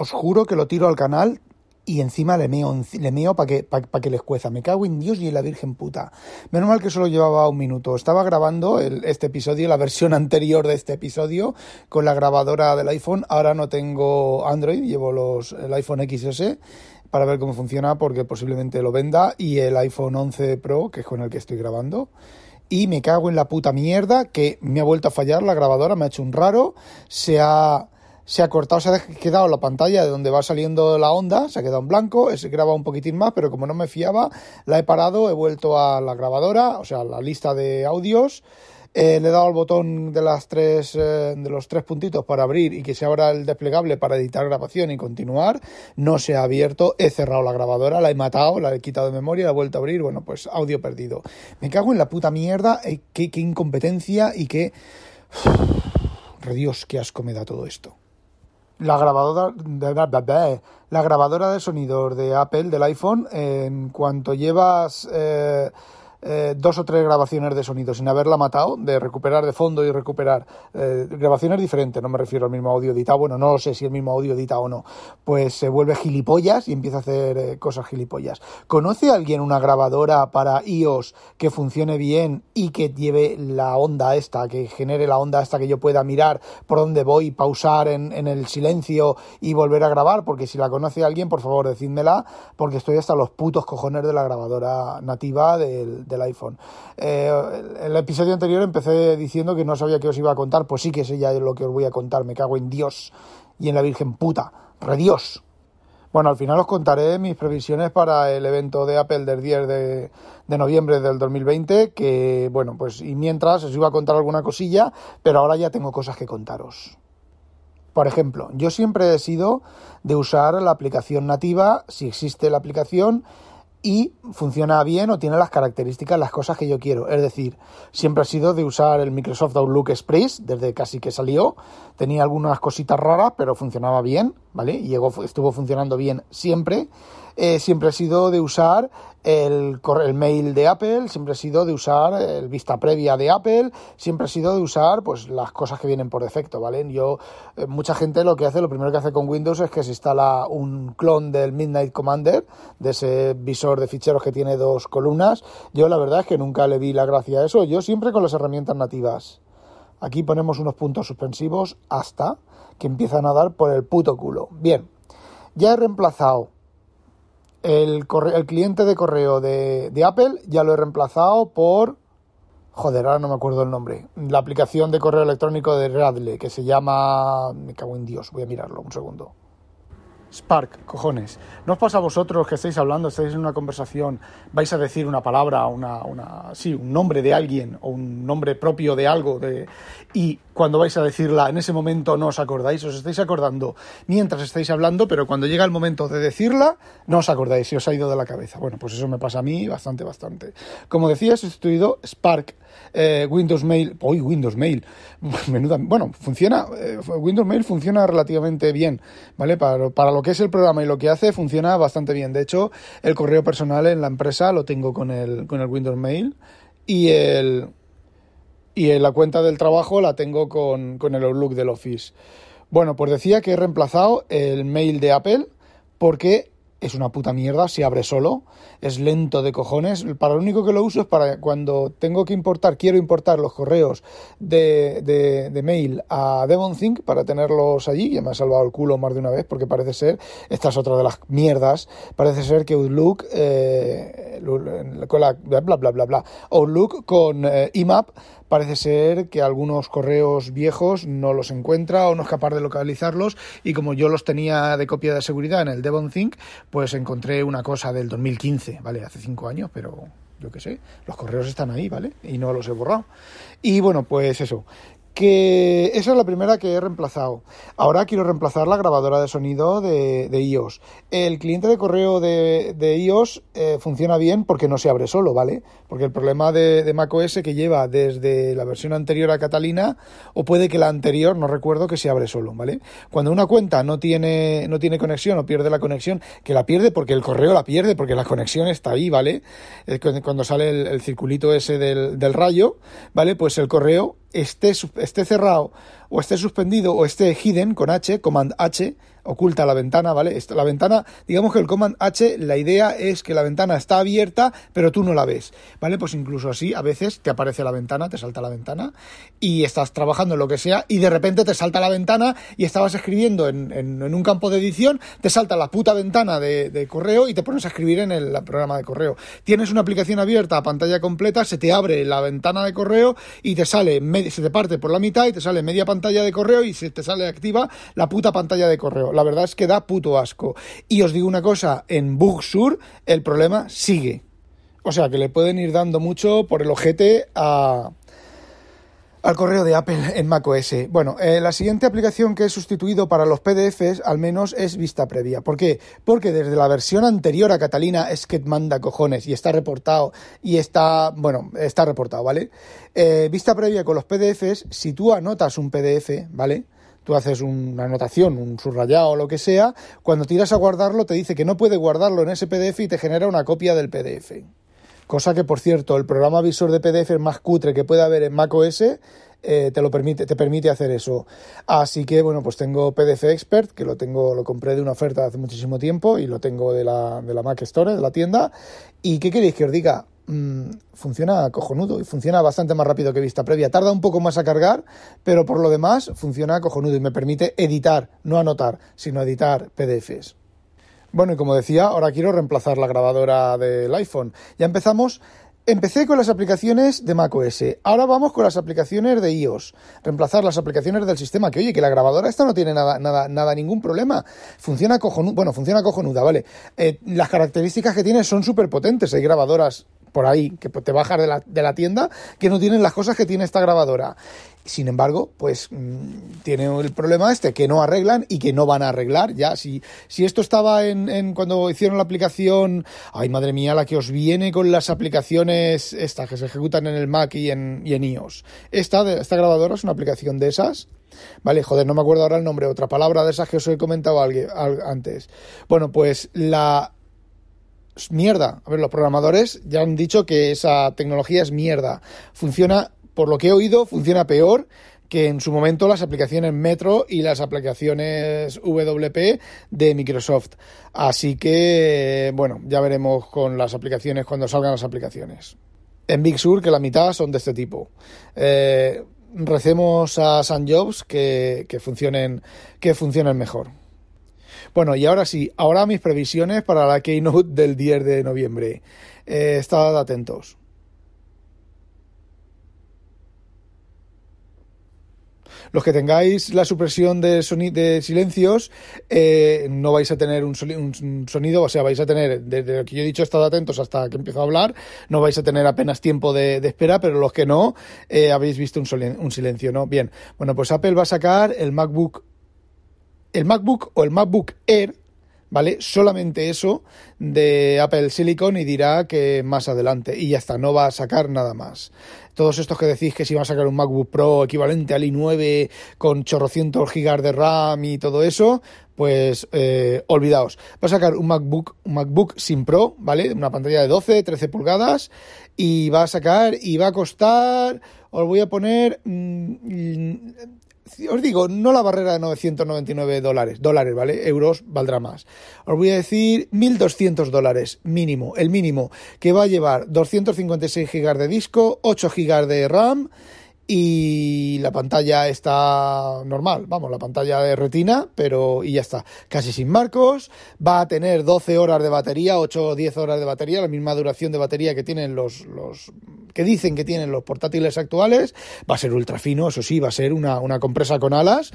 Os juro que lo tiro al canal y encima le meo, le meo para que, pa, que les cueza. Me cago en Dios y en la Virgen puta. Menos mal que solo llevaba un minuto. Estaba grabando este episodio, la versión anterior de este episodio, con la grabadora del iPhone. Ahora no tengo Android, llevo los, el iPhone XS para ver cómo funciona porque posiblemente lo venda y el iPhone 11 Pro, que es con el que estoy grabando. Y me cago en la puta mierda que me ha vuelto a fallar la grabadora, me ha hecho un raro, se ha se ha cortado, se ha quedado la pantalla de donde va saliendo la onda, se ha quedado en blanco, se graba un poquitín más, pero como no me fiaba, la he parado, he vuelto a la grabadora, o sea, la lista de audios, eh, le he dado al botón de las tres eh, de los tres puntitos para abrir y que se abra el desplegable para editar grabación y continuar. No se ha abierto, he cerrado la grabadora, la he matado, la he quitado de memoria, la he vuelto a abrir, bueno, pues audio perdido. Me cago en la puta mierda, eh, qué, qué incompetencia y qué... Dios, qué asco me da todo esto la grabadora de, la grabadora de sonidos de Apple del iPhone en cuanto llevas eh, eh, dos o tres grabaciones de sonido sin haberla matado, de recuperar de fondo y recuperar eh, grabaciones diferentes, no me refiero al mismo audio editado, bueno, no sé si el mismo audio editado o no, pues se vuelve gilipollas y empieza a hacer eh, cosas gilipollas. ¿Conoce alguien una grabadora para iOS que funcione bien y que lleve la onda esta, que genere la onda esta que yo pueda mirar por dónde voy, pausar en, en el silencio y volver a grabar? Porque si la conoce alguien, por favor, decídmela, porque estoy hasta los putos cojones de la grabadora nativa del del iPhone. Eh, el episodio anterior empecé diciendo que no sabía qué os iba a contar, pues sí que sé ya lo que os voy a contar, me cago en Dios y en la Virgen puta, re Dios. Bueno, al final os contaré mis previsiones para el evento de Apple del 10 de, de, noviembre del 2020, que bueno, pues y mientras os iba a contar alguna cosilla, pero ahora ya tengo cosas que contaros. Por ejemplo, yo siempre he sido de usar la aplicación nativa, si existe la aplicación, y funciona bien o tiene las características, las cosas que yo quiero. Es decir, siempre ha sido de usar el Microsoft Outlook Express desde casi que salió. Tenía algunas cositas raras, pero funcionaba bien, ¿vale? Llegó, estuvo funcionando bien siempre. Eh, siempre ha sido de usar el, el mail de Apple, siempre ha sido de usar el vista previa de Apple, siempre ha sido de usar pues las cosas que vienen por defecto, ¿vale? Yo, eh, mucha gente lo que hace, lo primero que hace con Windows es que se instala un clon del Midnight Commander, de ese visor de ficheros que tiene dos columnas. Yo la verdad es que nunca le vi la gracia a eso, yo siempre con las herramientas nativas. Aquí ponemos unos puntos suspensivos hasta que empiezan a dar por el puto culo. Bien, ya he reemplazado el, cliente de correo de, de, Apple ya lo he reemplazado por... Joder, ahora no me acuerdo el nombre. La aplicación de correo electrónico de Radle, que se llama... Me cago en Dios, voy a mirarlo un segundo. Spark, cojones. ¿No os pasa a vosotros que estáis hablando, estáis en una conversación, vais a decir una palabra, una, una, sí, un nombre de alguien o un nombre propio de algo, de, y cuando vais a decirla, en ese momento no os acordáis, os estáis acordando mientras estáis hablando, pero cuando llega el momento de decirla, no os acordáis, si os ha ido de la cabeza. Bueno, pues eso me pasa a mí bastante, bastante. Como decía, he sustituido Spark eh, Windows Mail, hoy Windows Mail, menuda, bueno, funciona, eh, Windows Mail funciona relativamente bien, ¿vale? Para, para lo que es el programa y lo que hace, funciona bastante bien. De hecho, el correo personal en la empresa lo tengo con el, con el Windows Mail y el, y la cuenta del trabajo la tengo con, con el Outlook del Office. Bueno, pues decía que he reemplazado el mail de Apple porque es una puta mierda, se abre solo, es lento de cojones. Para lo único que lo uso es para cuando tengo que importar, quiero importar los correos de, de, mail a DevonThink para tenerlos allí, que me ha salvado el culo más de una vez, porque parece ser, esta es otra de las mierdas, parece ser que Outlook, eh, con la, bla bla bla bla, Outlook con eh, IMAP parece ser que algunos correos viejos no los encuentra o no es capaz de localizarlos y como yo los tenía de copia de seguridad en el DevonThink, pues encontré una cosa del 2015, ¿vale? Hace cinco años, pero yo qué sé, los correos están ahí, ¿vale? Y no los he borrado. Y bueno, pues eso, que esa es la primera que he reemplazado. Ahora quiero reemplazar la grabadora de sonido de, iOS. El cliente de correo de, iOS eh, funciona bien porque no se abre solo, ¿vale? Porque el problema de, macOS que lleva desde la versión anterior a Catalina, o puede que la anterior, no recuerdo, que se abre solo, ¿vale? Cuando una cuenta no tiene, no tiene conexión o pierde la conexión, que la pierde porque el correo la pierde, porque la conexión está ahí, ¿vale? Eh, cuando sale el, circulito ese del, del rayo, ¿vale? Pues el correo esté, esté cerrado o esté suspendido o esté hidden con H, Command H, oculta la ventana, ¿vale? La ventana, digamos que el Command H, la idea es que la ventana está abierta, pero tú no la ves, ¿vale? Pues incluso así, a veces te aparece la ventana, te salta la ventana, y estás trabajando en lo que sea, y de repente te salta la ventana y estabas escribiendo en, en, un campo de edición, te salta la puta ventana de, correo y te pones a escribir en el programa de correo. Tienes una aplicación abierta a pantalla completa, se te abre la ventana de correo y te sale, se te parte por la mitad y te sale media pantalla de correo y se te sale activa la puta pantalla de correo la verdad es que da puto asco. Y os digo una cosa, en Bugsur el problema sigue. O sea que le pueden ir dando mucho por el ojete a, al correo de Apple en macOS. Bueno, eh, la siguiente aplicación que he sustituido para los PDFs, al menos, es Vista Previa. ¿Por qué? Porque desde la versión anterior a Catalina es que manda cojones y está reportado y está, bueno, está reportado, ¿vale? Eh, Vista Previa con los PDFs, si tú anotas un PDF, ¿vale? tú haces una anotación, un subrayado o lo que sea, cuando tiras a guardarlo te dice que no puede guardarlo en ese PDF y te genera una copia del PDF. Cosa que, por cierto, el programa visor de PDF más cutre que puede haber en macOS eh, te lo permite, te permite hacer eso. Así que, bueno, pues tengo PDF Expert, que lo tengo, lo compré de una oferta hace muchísimo tiempo y lo tengo de la, de la Mac Store, de la tienda. ¿Y qué queréis que os diga? Mm, funciona cojonudo y funciona bastante más rápido que vista previa. Tarda un poco más a cargar, pero por lo demás funciona cojonudo y me permite editar, no anotar, sino editar PDFs. Bueno, y como decía, ahora quiero reemplazar la grabadora del iPhone. Ya empezamos. Empecé con las aplicaciones de macOS. Ahora vamos con las aplicaciones de iOS. Reemplazar las aplicaciones del sistema. Que oye, que la grabadora esta no tiene nada, nada, nada, ningún problema. Funciona cojonuda. Bueno, funciona cojonuda, ¿vale? Eh, las características que tiene son súper potentes. Hay grabadoras por ahí que te bajas de la, de la tienda que no tienen las cosas que tiene esta grabadora. Sin embargo, pues mm, tiene el problema este que no arreglan y que no van a arreglar ya. Si, si esto estaba en, en, cuando hicieron la aplicación, ay madre mía, la que os viene con las aplicaciones estas que se ejecutan en el Mac y en, y en iOS. Esta, esta grabadora es una aplicación de esas. Vale, joder, no me acuerdo ahora el nombre, otra palabra de esas que os he comentado antes. Bueno, pues la mierda. A ver, los programadores ya han dicho que esa tecnología es mierda. Funciona, por lo que he oído, funciona peor que en su momento las aplicaciones Metro y las aplicaciones WP de Microsoft. Así que, bueno, ya veremos con las aplicaciones cuando salgan las aplicaciones. En Big Sur, que la mitad son de este tipo. Eh, recemos a San Jobs que, que, funcionen, que funcionen mejor. Bueno, y ahora sí, ahora mis previsiones para la Keynote del 10 de noviembre. Eh, estad atentos. Los que tengáis la supresión de, de silencios, eh, no vais a tener un, sonido, o sea, vais a tener, desde lo que yo he dicho, estad atentos hasta que empiezo a hablar, no vais a tener apenas tiempo de, espera, pero los que no, eh, habéis visto un, un silencio, ¿no? Bien, bueno, pues Apple va a sacar el MacBook el MacBook o el MacBook Air, ¿vale? Solamente eso de Apple Silicon y dirá que más adelante. Y ya está, no va a sacar nada más. Todos estos que decís que si va a sacar un MacBook Pro equivalente al i9 con chorrocientos gigas de RAM y todo eso, pues eh, olvidaos. Va a sacar un MacBook, un MacBook sin Pro, ¿vale? Una pantalla de 12, 13 pulgadas y va a sacar y va a costar, os voy a poner... Mm, os digo, no la barrera de 999 dólares, dólares, ¿vale? Euros valdrá más. Os voy a decir 1.200 dólares mínimo, el mínimo, que va a llevar 256 gigas de disco, 8 gigas de RAM y la pantalla está normal, vamos, la pantalla de retina, pero y ya está, casi sin marcos, va a tener 12 horas de batería, 8 o 10 horas de batería, la misma duración de batería que tienen los, los que dicen que tienen los portátiles actuales, va a ser ultra fino, eso sí, va a ser una, una compresa con alas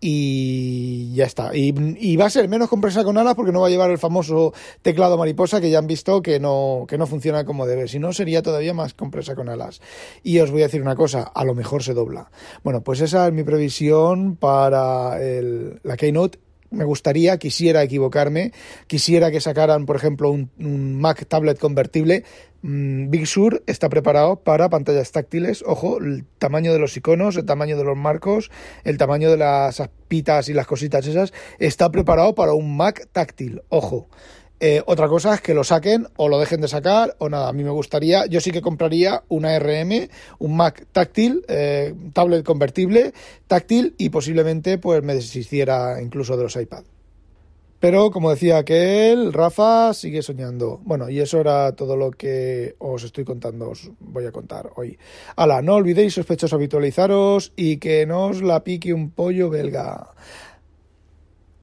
y ya está. Y, va a ser menos compresa con alas porque no va a llevar el famoso teclado mariposa que ya han visto que no, que no funciona como debe. Si no, sería todavía más compresa con alas. Y os voy a decir una cosa, a lo mejor se dobla. Bueno, pues esa es mi previsión para el, la Keynote me gustaría, quisiera equivocarme, quisiera que sacaran, por ejemplo, un, Mac tablet convertible. Mm, Big Sur está preparado para pantallas táctiles. Ojo, el tamaño de los iconos, el tamaño de los marcos, el tamaño de las pitas y las cositas esas, está preparado para un Mac táctil. Ojo. Eh, otra cosa es que lo saquen o lo dejen de sacar o nada. A mí me gustaría, yo sí que compraría una RM, un Mac táctil, eh, tablet convertible, táctil y posiblemente pues me deshiciera incluso de los iPad. Pero como decía aquel, Rafa sigue soñando. Bueno, y eso era todo lo que os estoy contando, os voy a contar hoy. Hala, no olvidéis sospechosos habitualizaros y que no os la pique un pollo belga.